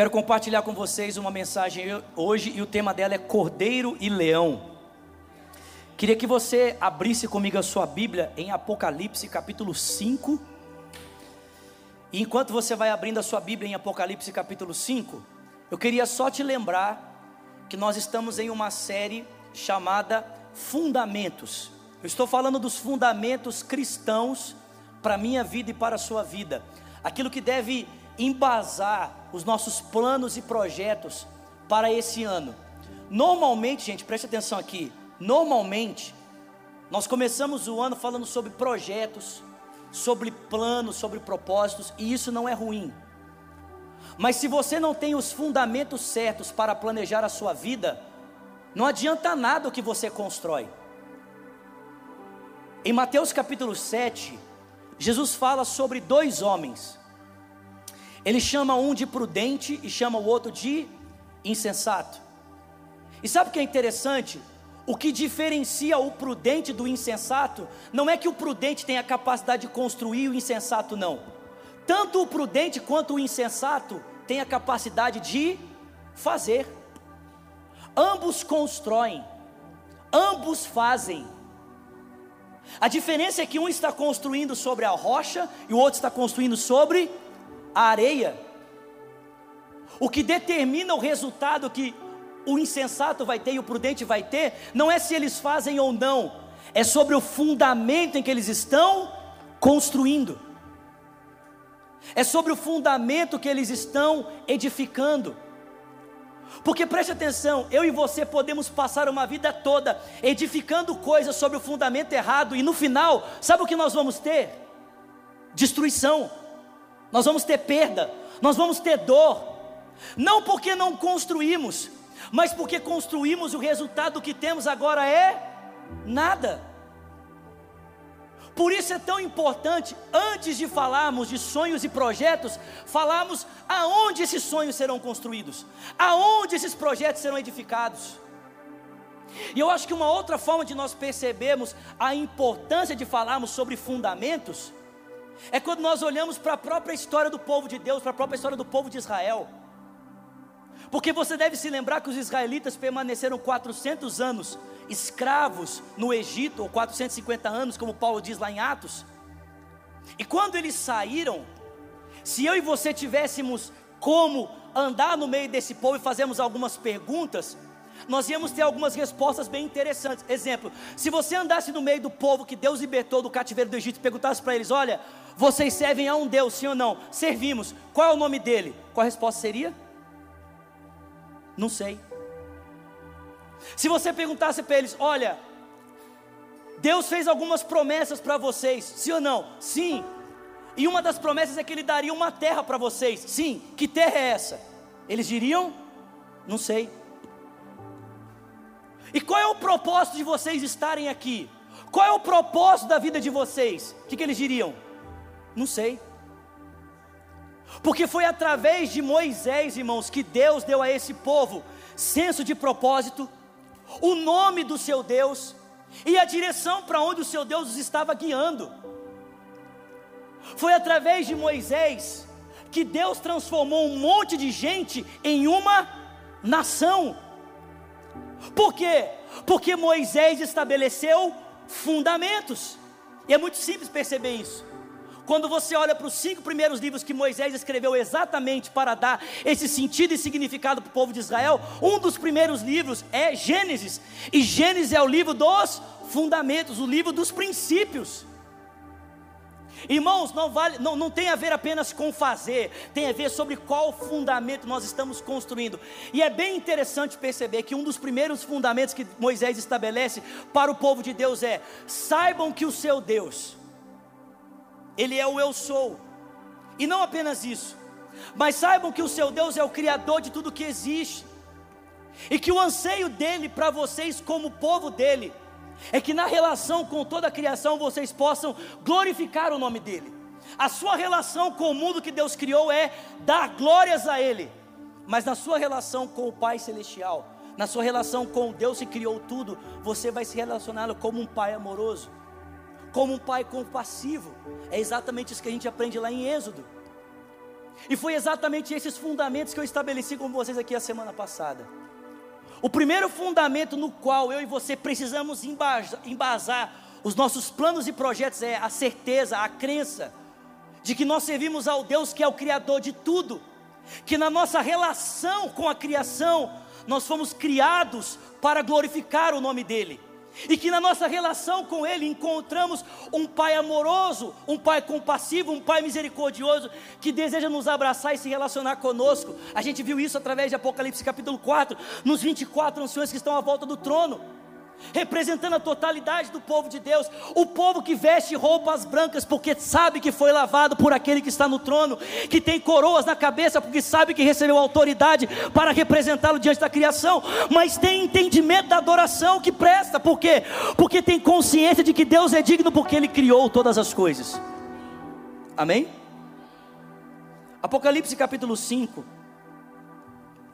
quero compartilhar com vocês uma mensagem hoje e o tema dela é Cordeiro e Leão. Queria que você abrisse comigo a sua Bíblia em Apocalipse capítulo 5. E enquanto você vai abrindo a sua Bíblia em Apocalipse capítulo 5, eu queria só te lembrar que nós estamos em uma série chamada Fundamentos. Eu estou falando dos fundamentos cristãos para a minha vida e para a sua vida. Aquilo que deve embasar os nossos planos e projetos para esse ano. Normalmente, gente, preste atenção aqui. Normalmente, nós começamos o ano falando sobre projetos, sobre planos, sobre propósitos, e isso não é ruim. Mas se você não tem os fundamentos certos para planejar a sua vida, não adianta nada o que você constrói. Em Mateus capítulo 7, Jesus fala sobre dois homens. Ele chama um de prudente e chama o outro de insensato. E sabe o que é interessante? O que diferencia o prudente do insensato não é que o prudente tem a capacidade de construir o insensato não. Tanto o prudente quanto o insensato têm a capacidade de fazer. Ambos constroem, ambos fazem. A diferença é que um está construindo sobre a rocha e o outro está construindo sobre a areia. O que determina o resultado que o insensato vai ter e o prudente vai ter, não é se eles fazem ou não, é sobre o fundamento em que eles estão construindo, é sobre o fundamento que eles estão edificando. Porque preste atenção, eu e você podemos passar uma vida toda edificando coisas sobre o fundamento errado, e no final, sabe o que nós vamos ter? Destruição, nós vamos ter perda, nós vamos ter dor, não porque não construímos, mas porque construímos o resultado que temos agora é nada. Por isso é tão importante, antes de falarmos de sonhos e projetos, falarmos aonde esses sonhos serão construídos, aonde esses projetos serão edificados. E eu acho que uma outra forma de nós percebermos a importância de falarmos sobre fundamentos é quando nós olhamos para a própria história do povo de Deus, para a própria história do povo de Israel. Porque você deve se lembrar que os israelitas permaneceram 400 anos escravos no Egito, ou 450 anos, como Paulo diz lá em Atos. E quando eles saíram, se eu e você tivéssemos como andar no meio desse povo e fazermos algumas perguntas, nós íamos ter algumas respostas bem interessantes. Exemplo, se você andasse no meio do povo que Deus libertou do cativeiro do Egito e perguntasse para eles: Olha, vocês servem a um Deus, sim ou não? Servimos. Qual é o nome dele? Qual a resposta seria? Não sei. Se você perguntasse para eles: Olha, Deus fez algumas promessas para vocês, sim ou não? Sim. E uma das promessas é que Ele daria uma terra para vocês. Sim. Que terra é essa? Eles diriam: Não sei. E qual é o propósito de vocês estarem aqui? Qual é o propósito da vida de vocês? O que, que eles diriam? Não sei. Porque foi através de Moisés, irmãos, que Deus deu a esse povo senso de propósito, o nome do seu Deus e a direção para onde o seu Deus os estava guiando. Foi através de Moisés que Deus transformou um monte de gente em uma nação. Por quê? Porque Moisés estabeleceu fundamentos. E é muito simples perceber isso. Quando você olha para os cinco primeiros livros que Moisés escreveu exatamente para dar esse sentido e significado para o povo de Israel, um dos primeiros livros é Gênesis, e Gênesis é o livro dos fundamentos, o livro dos princípios. Irmãos, não, vale, não, não tem a ver apenas com fazer, tem a ver sobre qual fundamento nós estamos construindo. E é bem interessante perceber que um dos primeiros fundamentos que Moisés estabelece para o povo de Deus é: saibam que o seu Deus, ele é o eu sou. E não apenas isso, mas saibam que o seu Deus é o Criador de tudo que existe, e que o anseio dele para vocês, como povo dele, é que na relação com toda a criação vocês possam glorificar o nome dele. A sua relação com o mundo que Deus criou é dar glórias a Ele, mas na sua relação com o Pai Celestial, na sua relação com Deus que criou tudo, você vai se relacionar como um Pai amoroso como um pai compassivo. É exatamente isso que a gente aprende lá em Êxodo. E foi exatamente esses fundamentos que eu estabeleci com vocês aqui a semana passada. O primeiro fundamento no qual eu e você precisamos embasar os nossos planos e projetos é a certeza, a crença de que nós servimos ao Deus que é o Criador de tudo, que na nossa relação com a criação nós fomos criados para glorificar o nome dEle e que na nossa relação com Ele encontramos um Pai amoroso, um Pai compassivo, um Pai misericordioso, que deseja nos abraçar e se relacionar conosco. A gente viu isso através de Apocalipse capítulo 4, nos 24 anciões que estão à volta do trono representando a totalidade do povo de Deus, o povo que veste roupas brancas porque sabe que foi lavado por aquele que está no trono, que tem coroas na cabeça porque sabe que recebeu autoridade para representá-lo diante da criação, mas tem entendimento da adoração que presta, por quê? Porque tem consciência de que Deus é digno porque ele criou todas as coisas. Amém? Apocalipse capítulo 5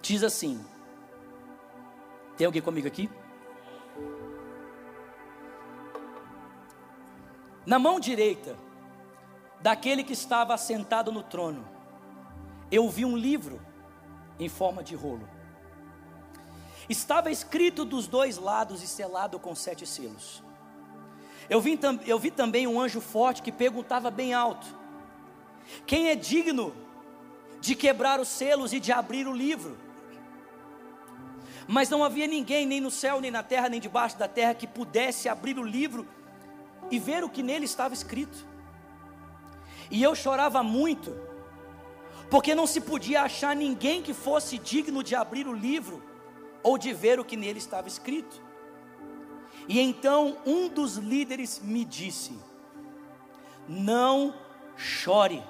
diz assim: Tem alguém comigo aqui? Na mão direita daquele que estava assentado no trono, eu vi um livro em forma de rolo. Estava escrito dos dois lados e selado com sete selos. Eu vi, eu vi também um anjo forte que perguntava bem alto: Quem é digno de quebrar os selos e de abrir o livro? Mas não havia ninguém, nem no céu, nem na terra, nem debaixo da terra, que pudesse abrir o livro e ver o que nele estava escrito. E eu chorava muito, porque não se podia achar ninguém que fosse digno de abrir o livro ou de ver o que nele estava escrito. E então um dos líderes me disse: Não chore.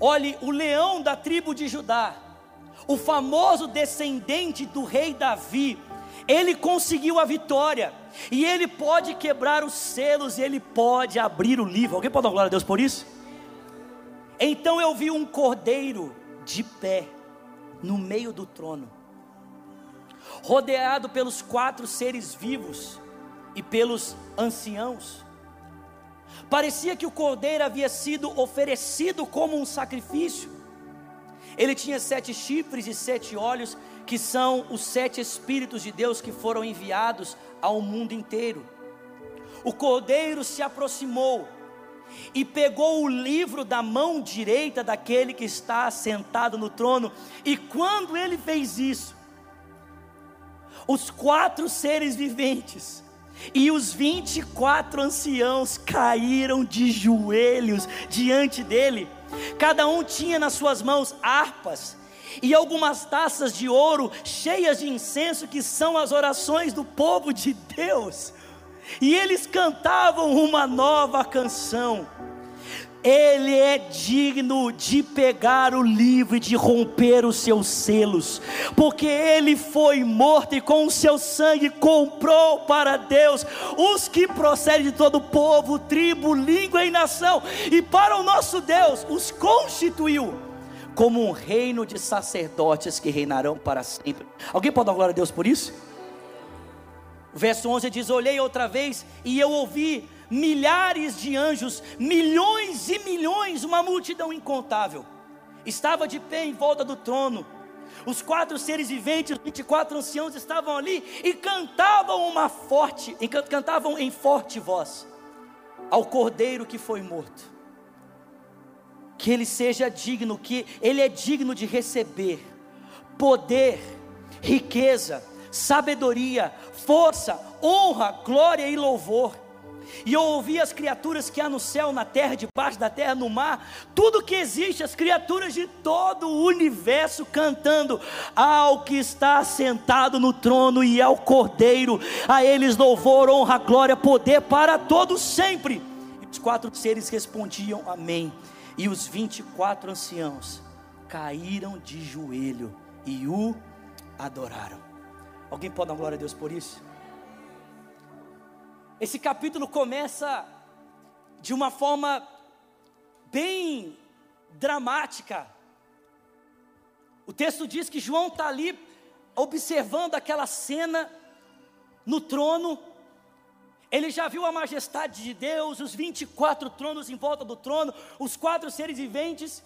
Olhe, o leão da tribo de Judá, o famoso descendente do rei Davi, ele conseguiu a vitória, e ele pode quebrar os selos, e ele pode abrir o livro. Alguém pode dar glória a Deus por isso? Então eu vi um cordeiro de pé no meio do trono, rodeado pelos quatro seres vivos e pelos anciãos. Parecia que o cordeiro havia sido oferecido como um sacrifício. Ele tinha sete chifres e sete olhos, que são os sete Espíritos de Deus que foram enviados ao mundo inteiro. O cordeiro se aproximou e pegou o livro da mão direita daquele que está sentado no trono, e quando ele fez isso, os quatro seres viventes e os 24 anciãos caíram de joelhos diante dele. Cada um tinha nas suas mãos harpas e algumas taças de ouro cheias de incenso, que são as orações do povo de Deus. E eles cantavam uma nova canção. Ele é digno de pegar o livro e de romper os seus selos, porque ele foi morto e com o seu sangue comprou para Deus os que procedem de todo povo, tribo, língua e nação, e para o nosso Deus os constituiu como um reino de sacerdotes que reinarão para sempre. Alguém pode dar glória a Deus por isso? O verso 11 diz: Olhei outra vez e eu ouvi milhares de anjos, milhões e milhões, uma multidão incontável. Estava de pé em volta do trono. Os quatro seres viventes, os 24 anciãos estavam ali e cantavam uma forte, cantavam em forte voz ao cordeiro que foi morto que ele seja digno, que ele é digno de receber poder, riqueza, sabedoria, força, honra, glória e louvor. E eu ouvi as criaturas que há no céu, na terra, debaixo da terra, no mar, tudo que existe, as criaturas de todo o universo cantando ao que está sentado no trono e ao Cordeiro, a eles louvor, honra, glória, poder para todos sempre. E os quatro seres respondiam: Amém. E os 24 anciãos caíram de joelho e o adoraram. Alguém pode dar glória a Deus por isso? Esse capítulo começa de uma forma bem dramática. O texto diz que João está ali observando aquela cena no trono, Ele já viu a majestade de Deus, os 24 tronos em volta do trono, os quatro seres viventes,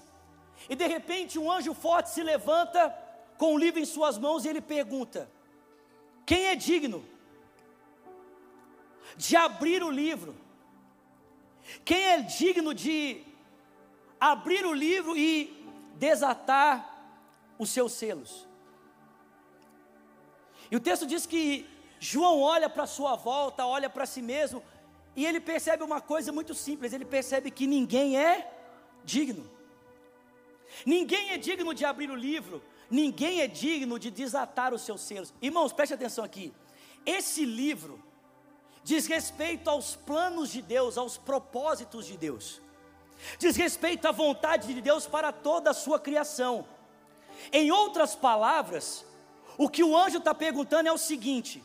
e de repente um anjo forte se levanta com o um livro em suas mãos e ele pergunta: Quem é digno de abrir o livro? Quem é digno de abrir o livro e desatar os seus selos? E o texto diz que João olha para sua volta, olha para si mesmo, e ele percebe uma coisa muito simples: ele percebe que ninguém é digno. Ninguém é digno de abrir o livro, ninguém é digno de desatar os seus selos. Irmãos, preste atenção aqui. Esse livro diz respeito aos planos de Deus, aos propósitos de Deus, diz respeito à vontade de Deus para toda a sua criação. Em outras palavras, o que o anjo está perguntando é o seguinte: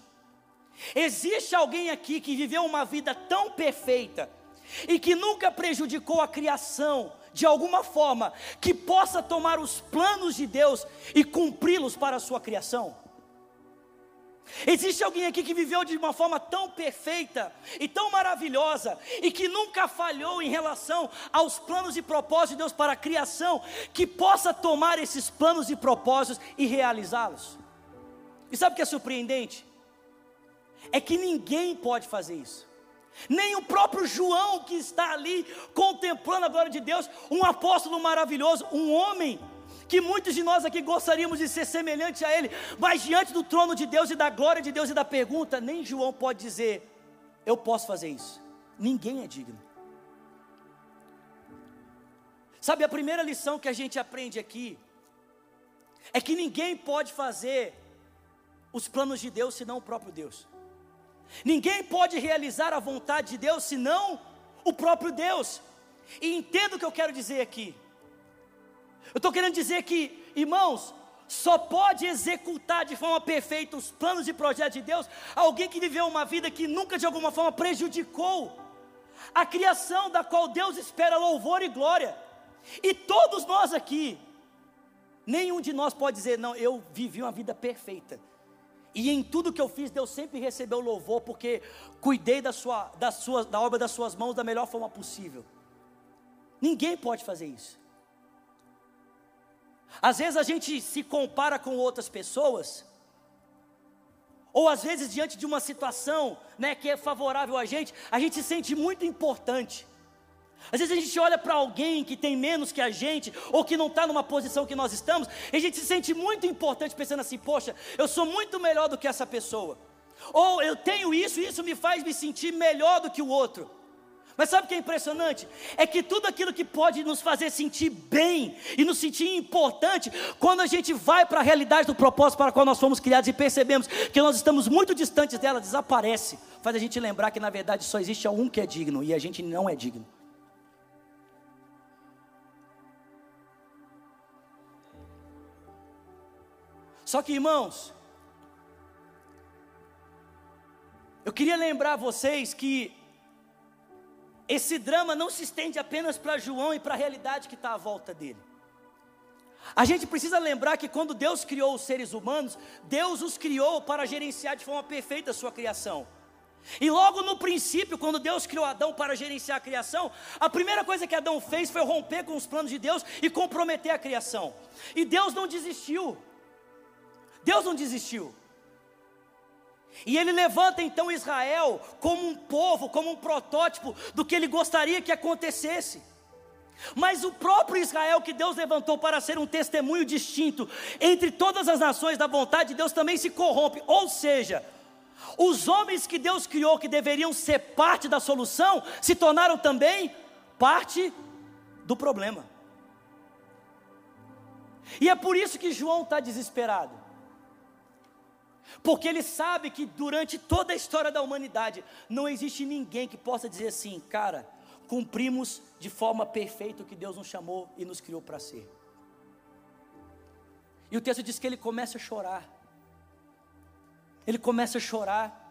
existe alguém aqui que viveu uma vida tão perfeita e que nunca prejudicou a criação de alguma forma, que possa tomar os planos de Deus e cumpri-los para a sua criação? Existe alguém aqui que viveu de uma forma tão perfeita e tão maravilhosa e que nunca falhou em relação aos planos e propósitos de Deus para a criação, que possa tomar esses planos e propósitos e realizá-los? E sabe o que é surpreendente? É que ninguém pode fazer isso. Nem o próprio João que está ali contemplando a glória de Deus, um apóstolo maravilhoso, um homem que muitos de nós aqui gostaríamos de ser semelhante a ele, mas diante do trono de Deus e da glória de Deus e da pergunta, nem João pode dizer: Eu posso fazer isso. Ninguém é digno. Sabe, a primeira lição que a gente aprende aqui é que ninguém pode fazer os planos de Deus senão o próprio Deus. Ninguém pode realizar a vontade de Deus senão o próprio Deus. E entenda o que eu quero dizer aqui. Eu estou querendo dizer que, irmãos, só pode executar de forma perfeita os planos e projetos de Deus alguém que viveu uma vida que nunca de alguma forma prejudicou a criação da qual Deus espera louvor e glória. E todos nós aqui, nenhum de nós pode dizer, não, eu vivi uma vida perfeita. E em tudo que eu fiz, Deus sempre recebeu louvor, porque cuidei da, sua, da, sua, da obra das suas mãos da melhor forma possível. Ninguém pode fazer isso. Às vezes a gente se compara com outras pessoas, ou às vezes diante de uma situação né, que é favorável a gente, a gente se sente muito importante. Às vezes a gente olha para alguém que tem menos que a gente, ou que não está numa posição que nós estamos, e a gente se sente muito importante, pensando assim: poxa, eu sou muito melhor do que essa pessoa, ou eu tenho isso, e isso me faz me sentir melhor do que o outro. Mas sabe o que é impressionante? É que tudo aquilo que pode nos fazer sentir bem e nos sentir importante, quando a gente vai para a realidade do propósito para o qual nós fomos criados e percebemos que nós estamos muito distantes dela, desaparece. Faz a gente lembrar que na verdade só existe um que é digno e a gente não é digno. Só que, irmãos, eu queria lembrar vocês que esse drama não se estende apenas para João e para a realidade que está à volta dele. A gente precisa lembrar que quando Deus criou os seres humanos, Deus os criou para gerenciar de forma perfeita a sua criação. E logo no princípio, quando Deus criou Adão para gerenciar a criação, a primeira coisa que Adão fez foi romper com os planos de Deus e comprometer a criação. E Deus não desistiu. Deus não desistiu. E ele levanta então Israel como um povo, como um protótipo do que ele gostaria que acontecesse. Mas o próprio Israel que Deus levantou para ser um testemunho distinto entre todas as nações da vontade de Deus também se corrompe. Ou seja, os homens que Deus criou que deveriam ser parte da solução se tornaram também parte do problema. E é por isso que João está desesperado. Porque ele sabe que durante toda a história da humanidade não existe ninguém que possa dizer assim, cara, cumprimos de forma perfeita o que Deus nos chamou e nos criou para ser. E o texto diz que ele começa a chorar. Ele começa a chorar.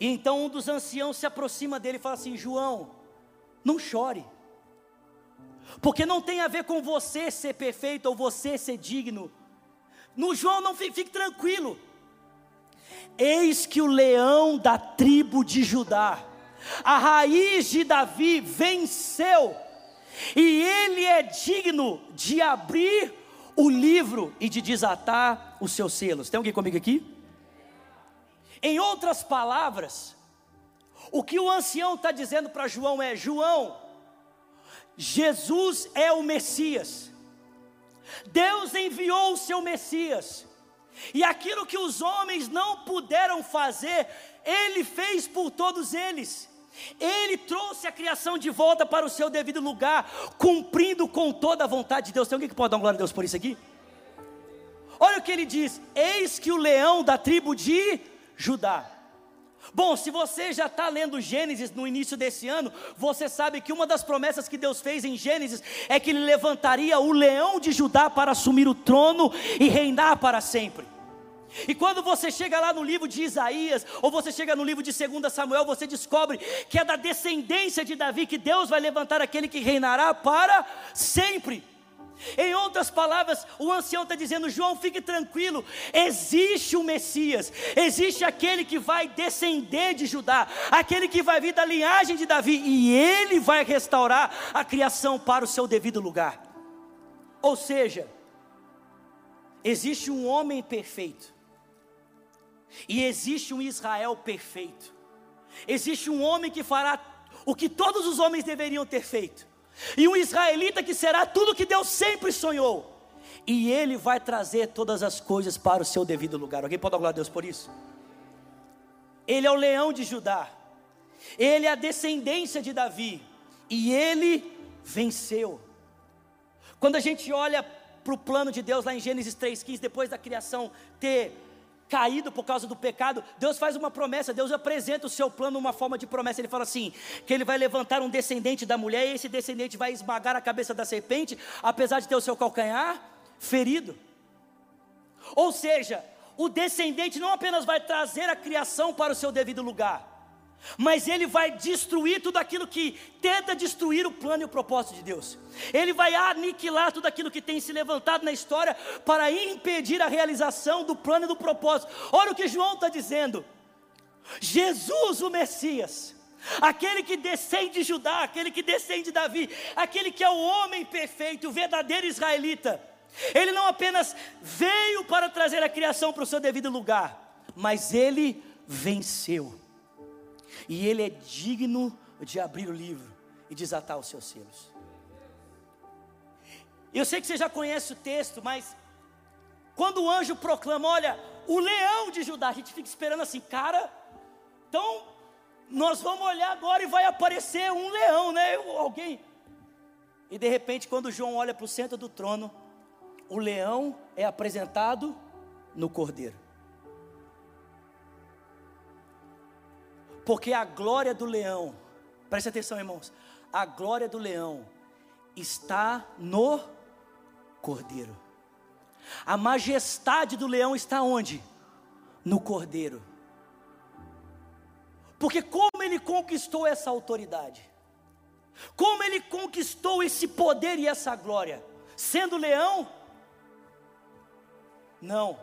E então um dos anciãos se aproxima dele e fala assim: João, não chore. Porque não tem a ver com você ser perfeito ou você ser digno. No João, não fique, fique tranquilo. Eis que o leão da tribo de Judá, a raiz de Davi, venceu, e ele é digno de abrir o livro e de desatar os seus selos. Tem alguém comigo aqui? Em outras palavras, o que o ancião está dizendo para João é: João, Jesus é o Messias, Deus enviou o seu Messias, e aquilo que os homens não puderam fazer, Ele fez por todos eles. Ele trouxe a criação de volta para o seu devido lugar, cumprindo com toda a vontade de Deus. Tem alguém que pode dar uma glória a Deus por isso aqui? Olha o que ele diz: Eis que o leão da tribo de Judá. Bom, se você já está lendo Gênesis no início desse ano, você sabe que uma das promessas que Deus fez em Gênesis é que Ele levantaria o leão de Judá para assumir o trono e reinar para sempre. E quando você chega lá no livro de Isaías, ou você chega no livro de 2 Samuel, você descobre que é da descendência de Davi que Deus vai levantar aquele que reinará para sempre. Em outras palavras, o ancião está dizendo: João, fique tranquilo, existe o Messias, existe aquele que vai descender de Judá, aquele que vai vir da linhagem de Davi, e ele vai restaurar a criação para o seu devido lugar. Ou seja, existe um homem perfeito, e existe um Israel perfeito. Existe um homem que fará o que todos os homens deveriam ter feito. E um israelita que será tudo que Deus sempre sonhou. E ele vai trazer todas as coisas para o seu devido lugar. Alguém pode dar glória a Deus por isso? Ele é o leão de Judá. Ele é a descendência de Davi. E ele venceu. Quando a gente olha para o plano de Deus lá em Gênesis 3,15, depois da criação ter caído por causa do pecado, Deus faz uma promessa, Deus apresenta o seu plano numa forma de promessa. Ele fala assim: que ele vai levantar um descendente da mulher, e esse descendente vai esmagar a cabeça da serpente, apesar de ter o seu calcanhar ferido. Ou seja, o descendente não apenas vai trazer a criação para o seu devido lugar, mas ele vai destruir tudo aquilo que tenta destruir o plano e o propósito de Deus. Ele vai aniquilar tudo aquilo que tem se levantado na história para impedir a realização do plano e do propósito. Olha o que João está dizendo: Jesus, o Messias, aquele que descende de Judá, aquele que descende de Davi, aquele que é o homem perfeito, o verdadeiro israelita. Ele não apenas veio para trazer a criação para o seu devido lugar, mas ele venceu e ele é digno de abrir o livro e desatar os seus selos. Eu sei que você já conhece o texto, mas quando o anjo proclama, olha, o leão de Judá, a gente fica esperando assim, cara, então nós vamos olhar agora e vai aparecer um leão, né? Alguém. E de repente, quando João olha para o centro do trono, o leão é apresentado no cordeiro. Porque a glória do leão, preste atenção, irmãos, a glória do leão está no cordeiro. A majestade do leão está onde? No cordeiro. Porque como ele conquistou essa autoridade? Como ele conquistou esse poder e essa glória? Sendo leão? Não.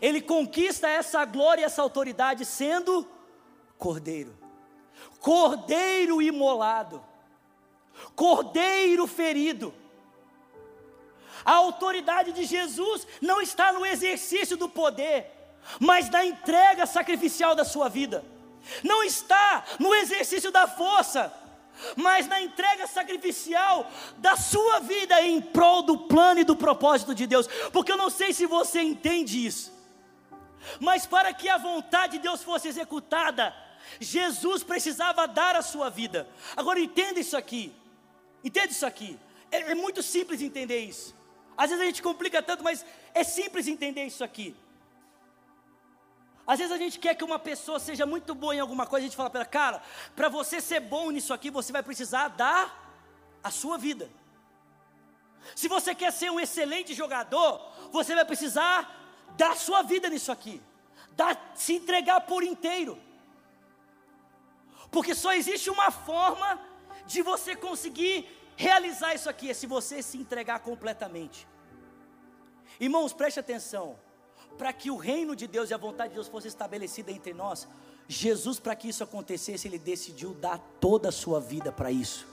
Ele conquista essa glória e essa autoridade sendo cordeiro, cordeiro imolado, cordeiro ferido. A autoridade de Jesus não está no exercício do poder, mas na entrega sacrificial da sua vida. Não está no exercício da força, mas na entrega sacrificial da sua vida em prol do plano e do propósito de Deus. Porque eu não sei se você entende isso. Mas para que a vontade de Deus fosse executada, Jesus precisava dar a sua vida. Agora entenda isso aqui. Entenda isso aqui. É, é, muito simples entender isso. Às vezes a gente complica tanto, mas é simples entender isso aqui. Às vezes a gente quer que uma pessoa seja muito boa em alguma coisa, a gente fala para ela, cara, para você ser bom nisso aqui, você vai precisar dar a sua vida. Se você quer ser um excelente jogador, você vai precisar dar sua vida nisso aqui, dar, se entregar por inteiro. Porque só existe uma forma de você conseguir realizar isso aqui, é se você se entregar completamente. Irmãos, preste atenção. para que o reino de Deus e a vontade de Deus fosse estabelecida entre nós, Jesus, para que isso acontecesse, ele decidiu dar toda a sua vida para isso.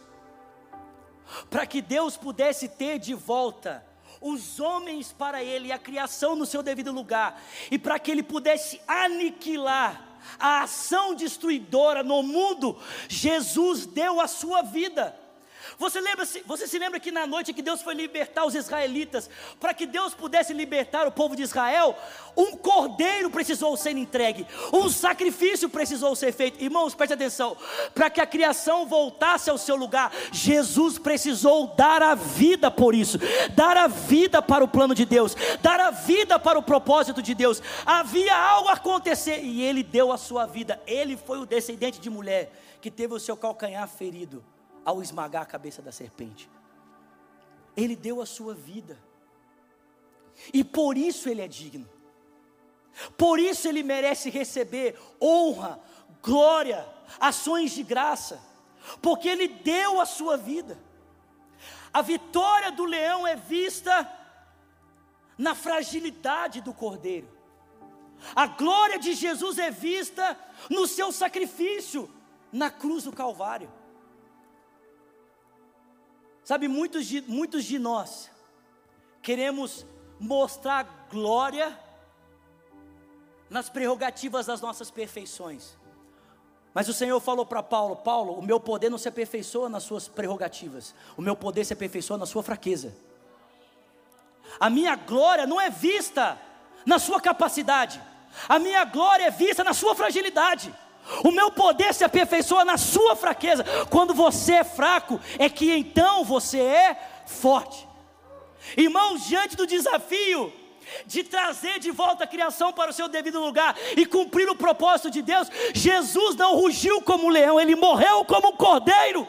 Para que Deus pudesse ter de volta os homens para ele, a criação no seu devido lugar, e para que ele pudesse aniquilar a ação destruidora no mundo, Jesus deu a sua vida. Você, lembra, você se lembra que na noite que Deus foi libertar os israelitas, para que Deus pudesse libertar o povo de Israel, um cordeiro precisou ser entregue, um sacrifício precisou ser feito. Irmãos, preste atenção: para que a criação voltasse ao seu lugar, Jesus precisou dar a vida por isso, dar a vida para o plano de Deus, dar a vida para o propósito de Deus. Havia algo a acontecer e ele deu a sua vida. Ele foi o descendente de mulher que teve o seu calcanhar ferido ao esmagar a cabeça da serpente. Ele deu a sua vida. E por isso ele é digno. Por isso ele merece receber honra, glória, ações de graça, porque ele deu a sua vida. A vitória do leão é vista na fragilidade do cordeiro. A glória de Jesus é vista no seu sacrifício na cruz do Calvário. Sabe, muitos de, muitos de nós queremos mostrar glória nas prerrogativas das nossas perfeições. Mas o Senhor falou para Paulo: Paulo, o meu poder não se aperfeiçoa nas suas prerrogativas, o meu poder se aperfeiçoa na sua fraqueza. A minha glória não é vista na sua capacidade, a minha glória é vista na sua fragilidade. O meu poder se aperfeiçoa na sua fraqueza. Quando você é fraco, é que então você é forte. Irmãos, diante do desafio de trazer de volta a criação para o seu devido lugar e cumprir o propósito de Deus, Jesus não rugiu como um leão, ele morreu como um cordeiro.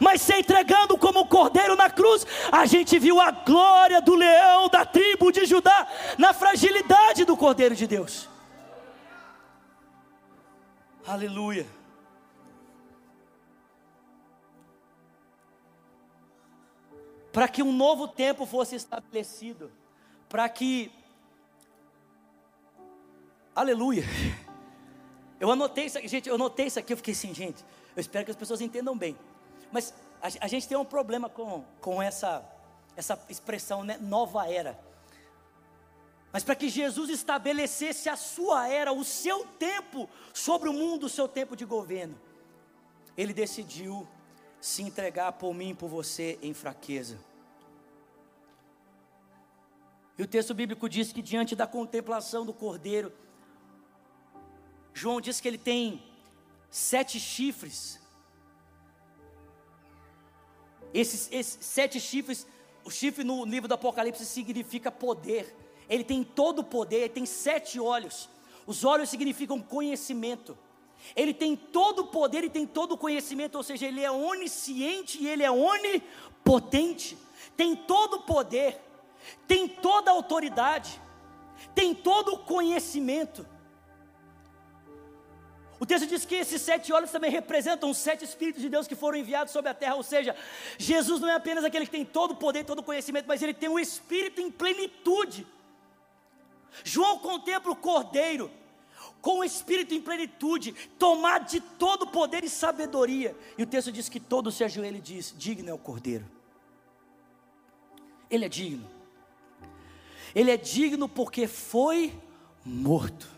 Mas se entregando como um cordeiro na cruz, a gente viu a glória do leão da tribo de Judá na fragilidade do cordeiro de Deus. Aleluia. Para que um novo tempo fosse estabelecido, para que. Aleluia. Eu anotei isso aqui, gente, eu anotei isso aqui, eu fiquei assim, gente, eu espero que as pessoas entendam bem. Mas a, a gente tem um problema com, com essa, essa expressão, né, nova era mas para que Jesus estabelecesse a sua era, o seu tempo sobre o mundo, o seu tempo de governo, ele decidiu se entregar por mim e por você em fraqueza. E o texto bíblico diz que diante da contemplação do cordeiro, João diz que ele tem sete chifres. Esses, esses sete chifres, o chifre no livro do Apocalipse significa poder. Ele tem todo o poder, ele tem sete olhos. Os olhos significam conhecimento. Ele tem todo o poder e tem todo o conhecimento, ou seja, ele é onisciente e ele é onipotente. Tem todo o poder, tem toda a autoridade, tem todo o conhecimento. O texto diz que esses sete olhos também representam os sete Espíritos de Deus que foram enviados sobre a terra, ou seja, Jesus não é apenas aquele que tem todo o poder, todo o conhecimento, mas ele tem o Espírito em plenitude. João contempla o cordeiro com o espírito em plenitude, tomado de todo poder e sabedoria. E o texto diz que todo se ajoelha e diz: Digno é o cordeiro. Ele é digno. Ele é digno porque foi morto.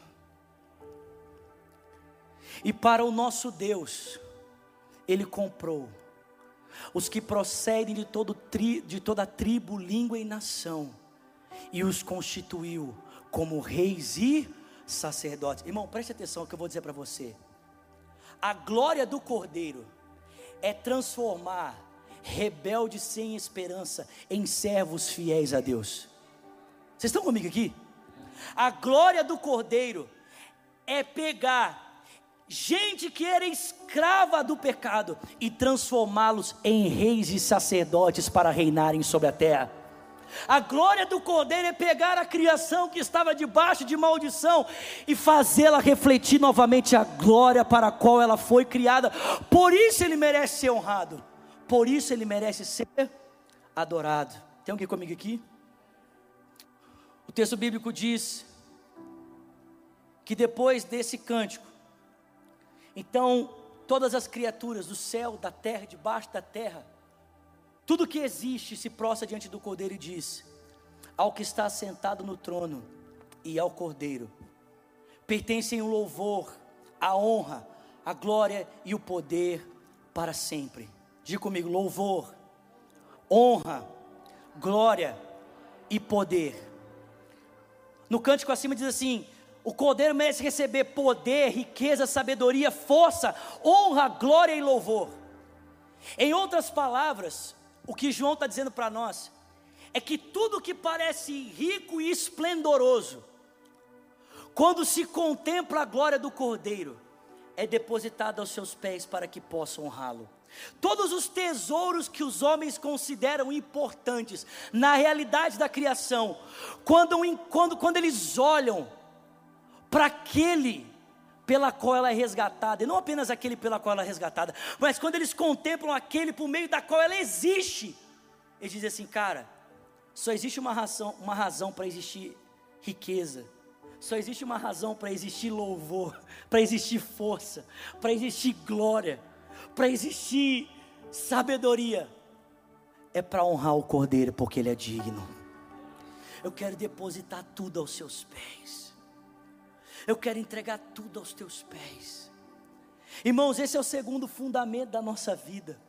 E para o nosso Deus, Ele comprou os que procedem de, todo tri, de toda tribo, língua e nação, e os constituiu como reis e sacerdotes. Irmão, preste atenção no que eu vou dizer para você. A glória do Cordeiro é transformar rebeldes sem esperança em servos fiéis a Deus. Vocês estão comigo aqui? A glória do Cordeiro é pegar gente que era escrava do pecado e transformá-los em reis e sacerdotes para reinarem sobre a terra. A glória do Cordeiro é pegar a criação que estava debaixo de maldição e fazê-la refletir novamente a glória para a qual ela foi criada. Por isso ele merece ser honrado. Por isso ele merece ser adorado. Tem alguém comigo aqui? O texto bíblico diz que depois desse cântico, então todas as criaturas do céu, da terra, debaixo da terra, tudo que existe se prostra diante do Cordeiro e diz: Ao que está sentado no trono e ao Cordeiro, pertencem o louvor, a honra, a glória e o poder para sempre. Diga comigo: louvor, honra, glória e poder. No cântico acima diz assim: o cordeiro merece receber poder, riqueza, sabedoria, força, honra, glória e louvor. Em outras palavras, o que João está dizendo para nós é que tudo que parece rico e esplendoroso, quando se contempla a glória do cordeiro, é depositado aos seus pés para que possam honrá-lo. Todos os tesouros que os homens consideram importantes na realidade da criação, quando, quando, quando eles olham para aquele pela qual ela é resgatada, e não apenas aquele pela qual ela é resgatada, mas quando eles contemplam aquele por meio da qual ela existe, eles dizem assim, cara, só existe uma razão, uma razão para existir riqueza, só existe uma razão para existir louvor, para existir força, para existir glória, para existir sabedoria, é para honrar o Cordeiro, porque Ele é digno. Eu quero depositar tudo aos seus pés. Eu quero entregar tudo aos teus pés. Irmãos, esse é o segundo fundamento da nossa vida.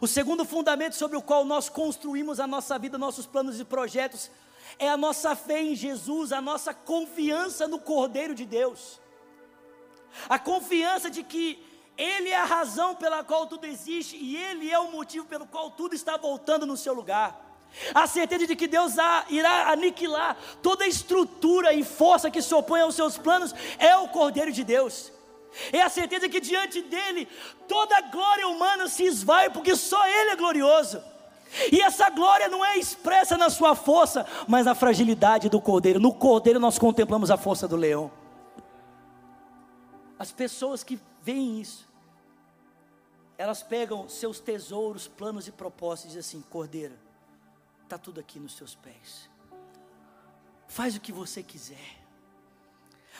O segundo fundamento sobre o qual nós construímos a nossa vida, nossos planos e projetos, é a nossa fé em Jesus, a nossa confiança no Cordeiro de Deus. A confiança de que ele é a razão pela qual tudo existe e Ele é o motivo pelo qual tudo está voltando no seu lugar. A certeza de que Deus irá aniquilar toda estrutura e força que se opõe aos seus planos é o Cordeiro de Deus. É a certeza que diante dele toda a glória humana se esvai, porque só Ele é glorioso. E essa glória não é expressa na sua força, mas na fragilidade do cordeiro. No cordeiro nós contemplamos a força do leão. As pessoas que veem isso, elas pegam seus tesouros, planos e propósitos e dizem assim: Cordeira, está tudo aqui nos seus pés. Faz o que você quiser.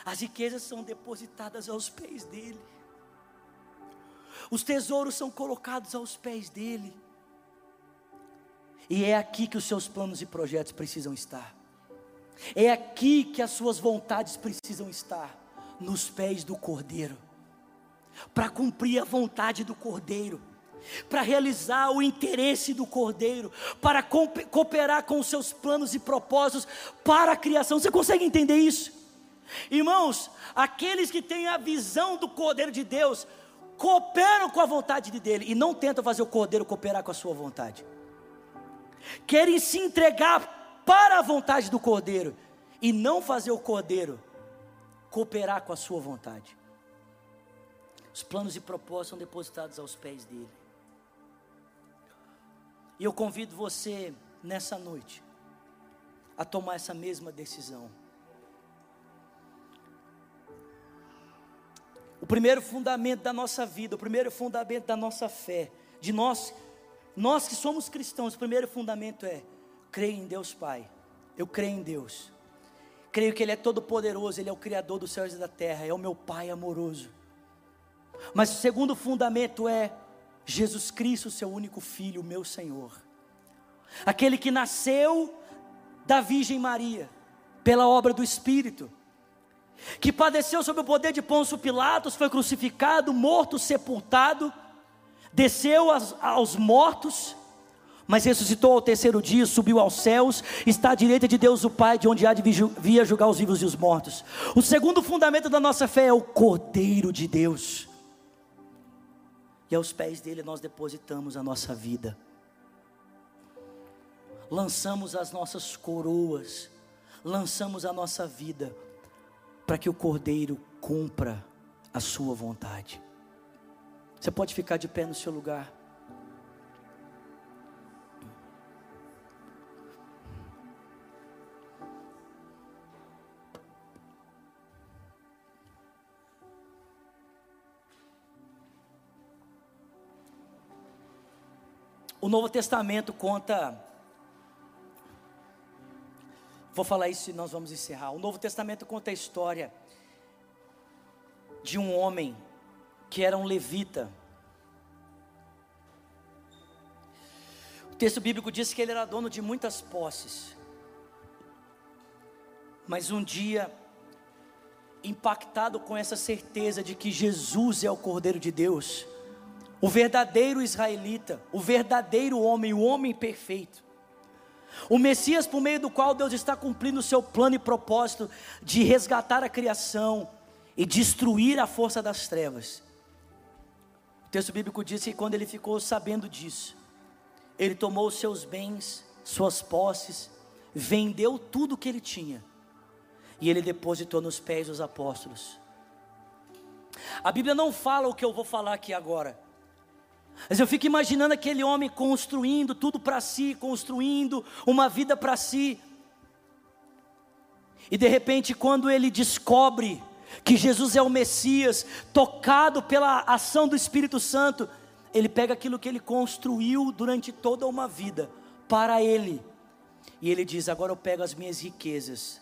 As riquezas são depositadas aos pés dele. Os tesouros são colocados aos pés dele. E é aqui que os seus planos e projetos precisam estar. É aqui que as suas vontades precisam estar nos pés do Cordeiro para cumprir a vontade do Cordeiro, para realizar o interesse do Cordeiro, para cooperar com os seus planos e propósitos para a criação. Você consegue entender isso? Irmãos, aqueles que têm a visão do Cordeiro de Deus, cooperam com a vontade dele e não tentam fazer o Cordeiro cooperar com a sua vontade. Querem se entregar para a vontade do Cordeiro e não fazer o Cordeiro cooperar com a sua vontade. Os planos e propósitos são depositados aos pés dele. E eu convido você nessa noite a tomar essa mesma decisão. O primeiro fundamento da nossa vida, o primeiro fundamento da nossa fé, de nós, nós que somos cristãos, o primeiro fundamento é creio em Deus Pai. Eu creio em Deus. Creio que Ele é todo poderoso, Ele é o Criador dos céus e da terra, é o meu Pai amoroso. Mas o segundo fundamento é Jesus Cristo, seu único filho, meu Senhor. Aquele que nasceu da Virgem Maria, pela obra do Espírito, que padeceu sob o poder de Pôncio Pilatos, foi crucificado, morto, sepultado, desceu aos, aos mortos, mas ressuscitou ao terceiro dia, subiu aos céus, está à direita de Deus o Pai, de onde há de vir julgar os vivos e os mortos. O segundo fundamento da nossa fé é o Cordeiro de Deus e aos pés dele nós depositamos a nossa vida. Lançamos as nossas coroas, lançamos a nossa vida, para que o Cordeiro cumpra a sua vontade. Você pode ficar de pé no seu lugar. O Novo Testamento conta. Vou falar isso e nós vamos encerrar. O Novo Testamento conta a história de um homem que era um levita. O texto bíblico diz que ele era dono de muitas posses. Mas um dia, impactado com essa certeza de que Jesus é o Cordeiro de Deus, o verdadeiro israelita, o verdadeiro homem, o homem perfeito, o Messias por meio do qual Deus está cumprindo o seu plano e propósito de resgatar a criação e destruir a força das trevas. O texto bíblico diz que quando ele ficou sabendo disso, ele tomou os seus bens, suas posses, vendeu tudo o que ele tinha e ele depositou nos pés dos apóstolos. A Bíblia não fala o que eu vou falar aqui agora. Mas eu fico imaginando aquele homem construindo tudo para si, construindo uma vida para si. E de repente, quando ele descobre que Jesus é o Messias, tocado pela ação do Espírito Santo, ele pega aquilo que ele construiu durante toda uma vida para ele. E ele diz: Agora eu pego as minhas riquezas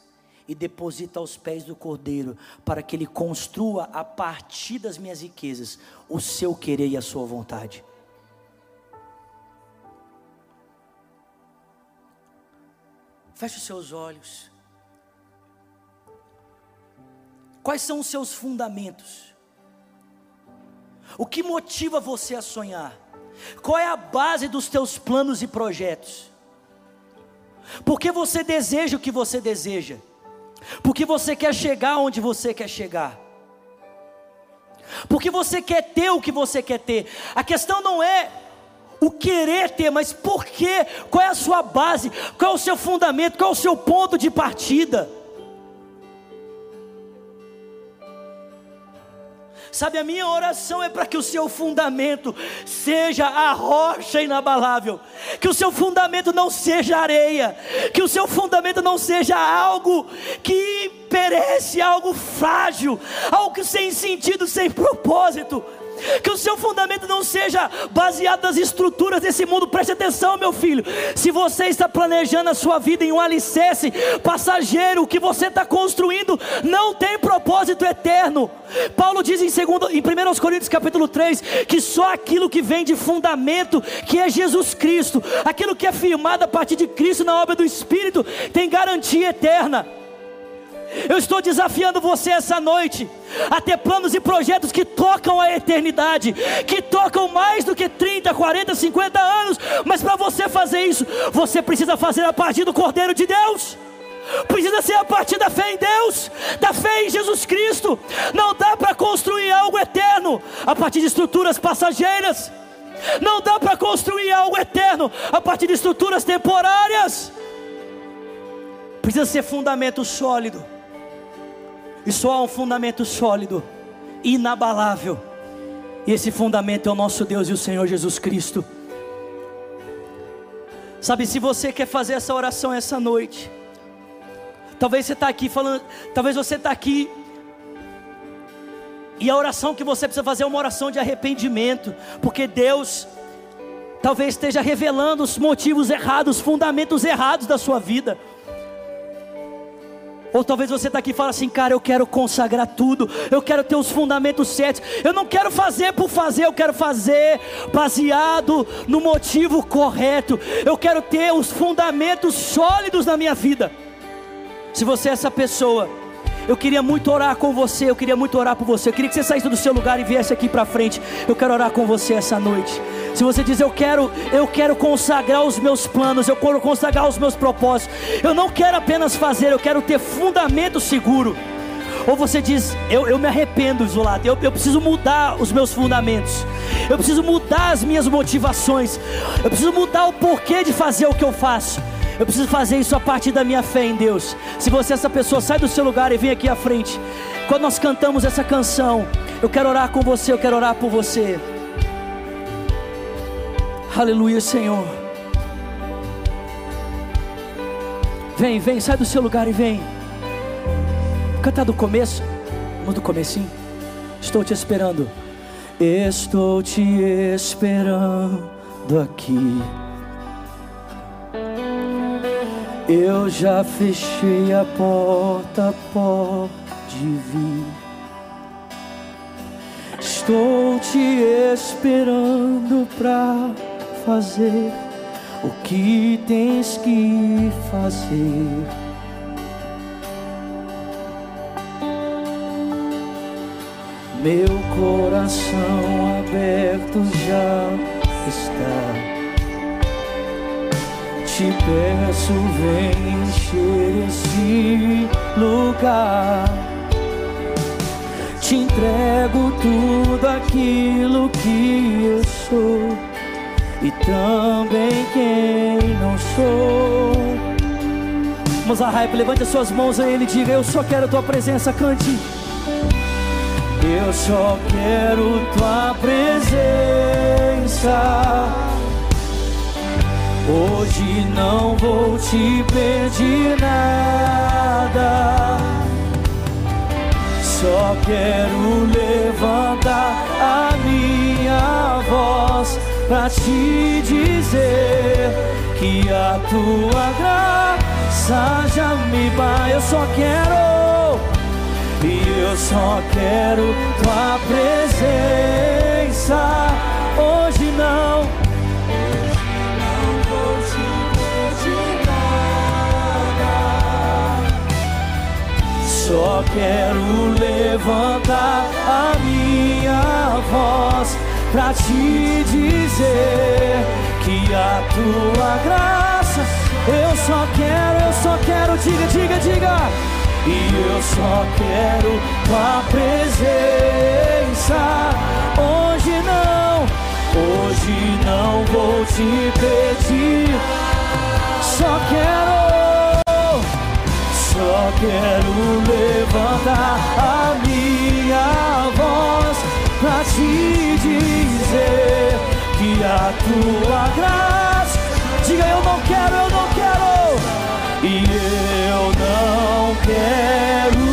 e deposita aos pés do Cordeiro, para que ele construa a partir das minhas riquezas o seu querer e a sua vontade. Feche os seus olhos. Quais são os seus fundamentos? O que motiva você a sonhar? Qual é a base dos teus planos e projetos? Por que você deseja o que você deseja? Porque você quer chegar onde você quer chegar. Porque você quer ter o que você quer ter. A questão não é o querer ter, mas por quê? Qual é a sua base? Qual é o seu fundamento? Qual é o seu ponto de partida? Sabe, a minha oração é para que o seu fundamento seja a rocha inabalável, que o seu fundamento não seja areia, que o seu fundamento não seja algo que perece, algo frágil, algo sem sentido, sem propósito que o seu fundamento não seja baseado nas estruturas desse mundo. Preste atenção, meu filho. Se você está planejando a sua vida em um alicerce passageiro, o que você está construindo não tem propósito eterno. Paulo diz em, segundo, em 1 Coríntios capítulo 3 que só aquilo que vem de fundamento, que é Jesus Cristo, aquilo que é firmado a partir de Cristo na obra do Espírito, tem garantia eterna. Eu estou desafiando você essa noite a ter planos e projetos que tocam a eternidade, que tocam mais do que 30, 40, 50 anos, mas para você fazer isso, você precisa fazer a partir do Cordeiro de Deus. Precisa ser a partir da fé em Deus, da fé em Jesus Cristo. Não dá para construir algo eterno a partir de estruturas passageiras. Não dá para construir algo eterno a partir de estruturas temporárias. Precisa ser fundamento sólido e só há um fundamento sólido, inabalável. E esse fundamento é o nosso Deus e o Senhor Jesus Cristo. Sabe, se você quer fazer essa oração essa noite, talvez você está aqui falando, talvez você está aqui e a oração que você precisa fazer é uma oração de arrependimento, porque Deus talvez esteja revelando os motivos errados, os fundamentos errados da sua vida. Ou talvez você está aqui e fala assim, cara, eu quero consagrar tudo, eu quero ter os fundamentos certos, eu não quero fazer por fazer, eu quero fazer baseado no motivo correto, eu quero ter os fundamentos sólidos na minha vida. Se você é essa pessoa, eu queria muito orar com você, eu queria muito orar por você. Eu queria que você saísse do seu lugar e viesse aqui para frente. Eu quero orar com você essa noite. Se você diz eu quero, eu quero consagrar os meus planos, eu quero consagrar os meus propósitos. Eu não quero apenas fazer, eu quero ter fundamento seguro. Ou você diz, eu, eu me arrependo, isolado, eu, eu preciso mudar os meus fundamentos, eu preciso mudar as minhas motivações, eu preciso mudar o porquê de fazer o que eu faço. Eu preciso fazer isso a partir da minha fé em Deus. Se você é essa pessoa, sai do seu lugar e vem aqui à frente. Quando nós cantamos essa canção, eu quero orar com você, eu quero orar por você. Aleluia, Senhor. Vem, vem, sai do seu lugar e vem. Cantar do começo, vamos do comecinho. Estou te esperando. Estou te esperando aqui. Eu já fechei a porta, pode vir. estou te esperando pra fazer o que tens que fazer. Meu coração aberto já está. Te peço, vem encher esse lugar. Te entrego tudo aquilo que eu sou e também quem não sou. Mozart, levante as suas mãos a Ele e diga: Eu só quero tua presença, cante. Eu só quero tua presença. Hoje não vou te pedir nada. Só quero levantar para te dizer que a tua graça já me vai. Eu só quero e eu só quero tua presença. Hoje não, não vou te. Só quero levantar a minha voz pra te dizer que a tua graça. Eu só quero, eu só quero, diga, diga, diga e eu só quero tua presença. Hoje não, hoje não vou te pedir. Só quero, só quero levantar a minha voz pra te dizer que a tua graça. Diga eu não quero, eu não quero. E eu não quero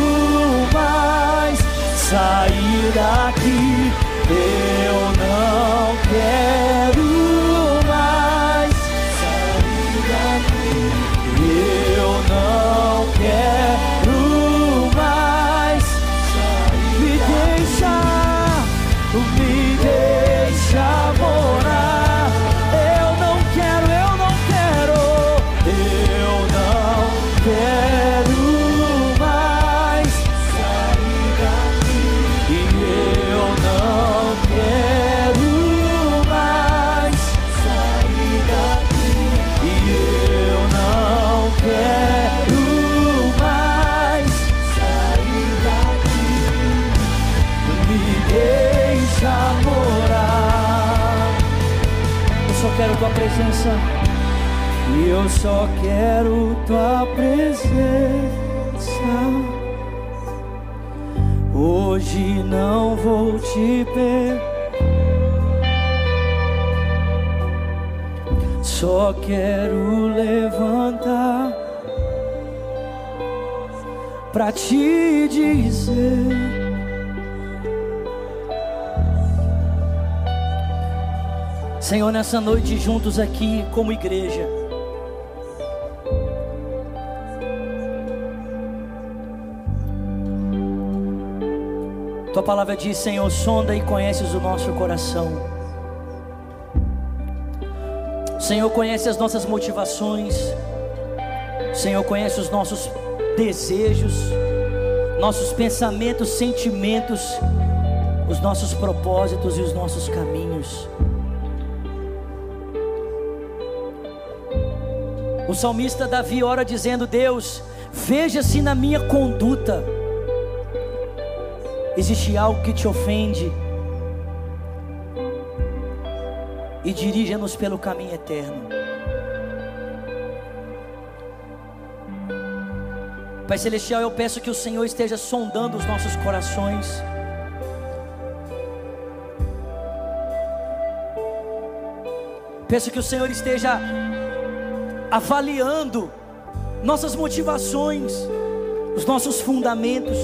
mais sair daqui. Eu não quero presença. E eu só quero tua presença. Hoje não vou te ver. Só quero levantar para te dizer. Senhor, nessa noite juntos aqui como igreja. Tua palavra diz, Senhor, sonda e conheces o nosso coração. Senhor, conhece as nossas motivações. Senhor, conhece os nossos desejos, nossos pensamentos, sentimentos, os nossos propósitos e os nossos caminhos. O salmista Davi ora dizendo: Deus, veja se na minha conduta existe algo que te ofende e dirija-nos pelo caminho eterno. Pai Celestial, eu peço que o Senhor esteja sondando os nossos corações. Peço que o Senhor esteja avaliando nossas motivações, os nossos fundamentos.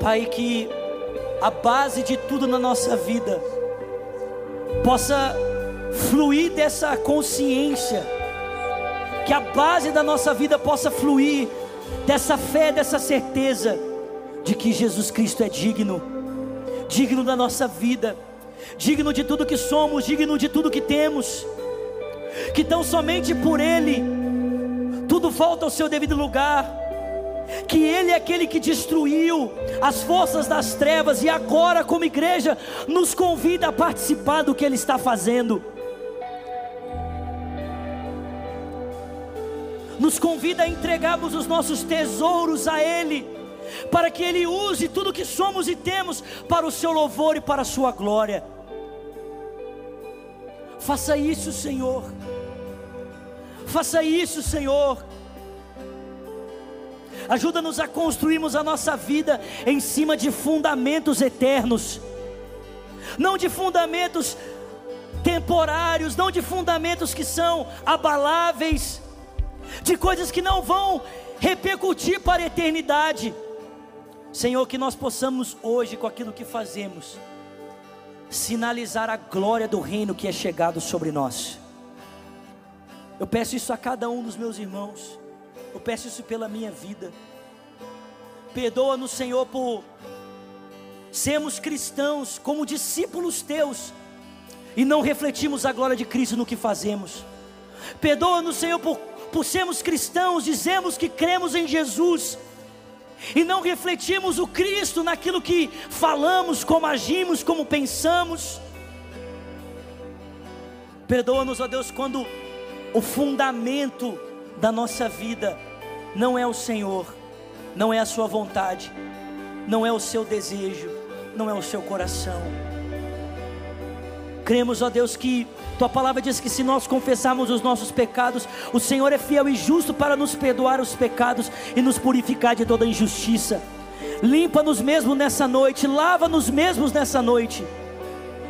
Pai, que a base de tudo na nossa vida possa fluir dessa consciência, que a base da nossa vida possa fluir dessa fé, dessa certeza de que Jesus Cristo é digno, digno da nossa vida, digno de tudo que somos, digno de tudo que temos, que tão somente por Ele tudo volta ao seu devido lugar. Que Ele é aquele que destruiu as forças das trevas e agora, como igreja, nos convida a participar do que Ele está fazendo. Nos convida a entregarmos os nossos tesouros a Ele, para que Ele use tudo que somos e temos para o Seu louvor e para a Sua glória. Faça isso, Senhor. Faça isso, Senhor. Ajuda-nos a construirmos a nossa vida em cima de fundamentos eternos, não de fundamentos temporários, não de fundamentos que são abaláveis, de coisas que não vão repercutir para a eternidade. Senhor, que nós possamos hoje, com aquilo que fazemos, sinalizar a glória do reino que é chegado sobre nós. Eu peço isso a cada um dos meus irmãos. Eu peço isso pela minha vida. Perdoa-nos, Senhor, por sermos cristãos como discípulos teus e não refletimos a glória de Cristo no que fazemos. Perdoa-nos, Senhor, por, por sermos cristãos, dizemos que cremos em Jesus e não refletimos o Cristo naquilo que falamos, como agimos, como pensamos. Perdoa-nos, ó Deus, quando o fundamento da nossa vida não é o Senhor, não é a Sua vontade, não é o seu desejo, não é o seu coração. Cremos, ó Deus, que Tua palavra diz que se nós confessarmos os nossos pecados, o Senhor é fiel e justo para nos perdoar os pecados e nos purificar de toda injustiça. Limpa-nos mesmo nessa noite, lava-nos mesmos nessa noite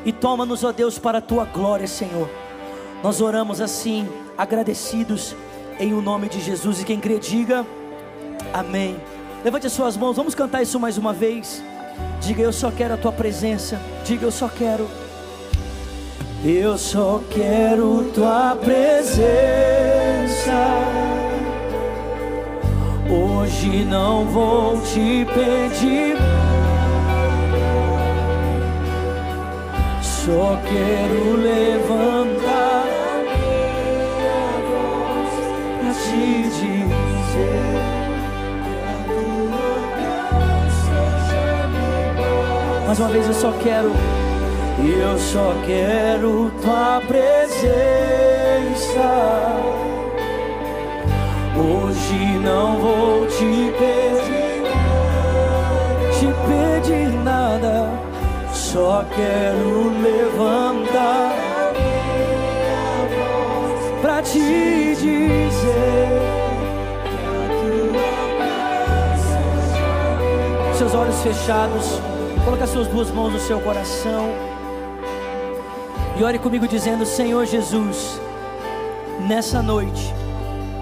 e toma-nos, ó Deus, para a Tua glória, Senhor. Nós oramos assim, agradecidos em o nome de Jesus. E quem crê, diga amém. Levante as suas mãos, vamos cantar isso mais uma vez. Diga, eu só quero a tua presença. Diga, eu só quero. Eu só quero tua presença. Hoje não vou te pedir. Só quero levantar te dizer. Mais uma vez eu só quero, eu só quero tua presença. Hoje não vou te pedir, te pedir nada, só quero levantar para te dizer. Seus olhos fechados, coloque as suas duas mãos no seu coração e ore comigo dizendo: Senhor Jesus, nessa noite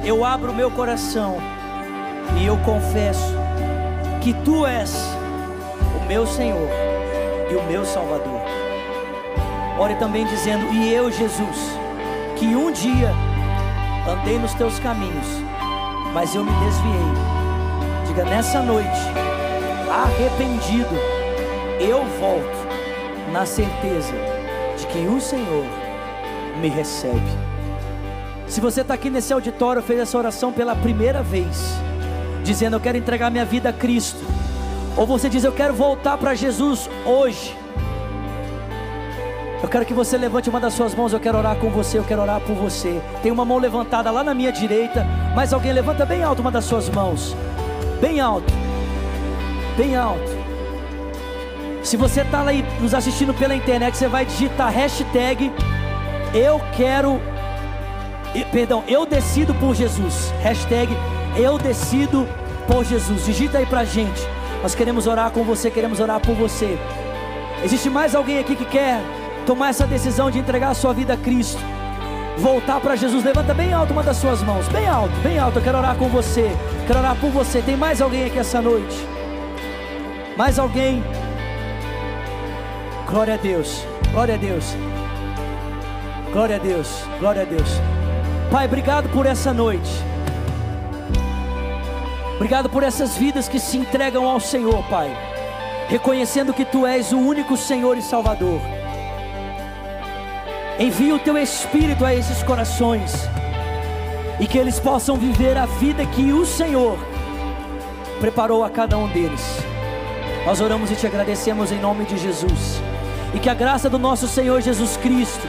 eu abro o meu coração e eu confesso que Tu és o meu Senhor e o meu Salvador. Ore também dizendo: E eu, Jesus, que um dia andei nos teus caminhos, mas eu me desviei. Diga nessa noite, arrependido, eu volto na certeza que o Senhor me recebe. Se você está aqui nesse auditório, fez essa oração pela primeira vez, dizendo eu quero entregar minha vida a Cristo, ou você diz eu quero voltar para Jesus hoje, eu quero que você levante uma das suas mãos. Eu quero orar com você. Eu quero orar por você. Tem uma mão levantada lá na minha direita. Mas alguém levanta bem alto uma das suas mãos. Bem alto. Bem alto. Se você está aí nos assistindo pela internet, você vai digitar hashtag Eu quero. Perdão, eu decido por Jesus. Hashtag Eu decido por Jesus. Digita aí pra gente. Nós queremos orar com você, queremos orar por você. Existe mais alguém aqui que quer tomar essa decisão de entregar a sua vida a Cristo, voltar para Jesus, levanta bem alto uma das suas mãos, bem alto, bem alto. Eu quero orar com você, quero orar por você. Tem mais alguém aqui essa noite? Mais alguém? Glória a Deus, glória a Deus, glória a Deus, glória a Deus. Pai, obrigado por essa noite. Obrigado por essas vidas que se entregam ao Senhor, Pai, reconhecendo que Tu és o único Senhor e Salvador. Envia o Teu Espírito a esses corações e que eles possam viver a vida que o Senhor preparou a cada um deles. Nós oramos e te agradecemos em nome de Jesus. E que a graça do nosso Senhor Jesus Cristo,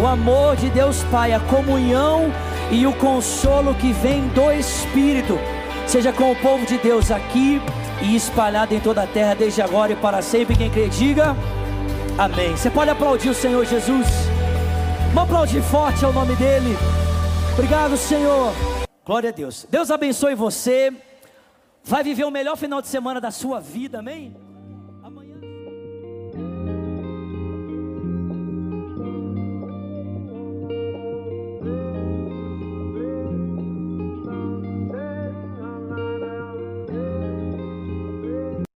o amor de Deus Pai, a comunhão e o consolo que vem do Espírito, seja com o povo de Deus aqui e espalhado em toda a terra, desde agora e para sempre. Quem crê, diga amém. Você pode aplaudir o Senhor Jesus. Vamos aplaudir forte ao nome dEle. Obrigado, Senhor. Glória a Deus. Deus abençoe você. Vai viver o melhor final de semana da sua vida, amém?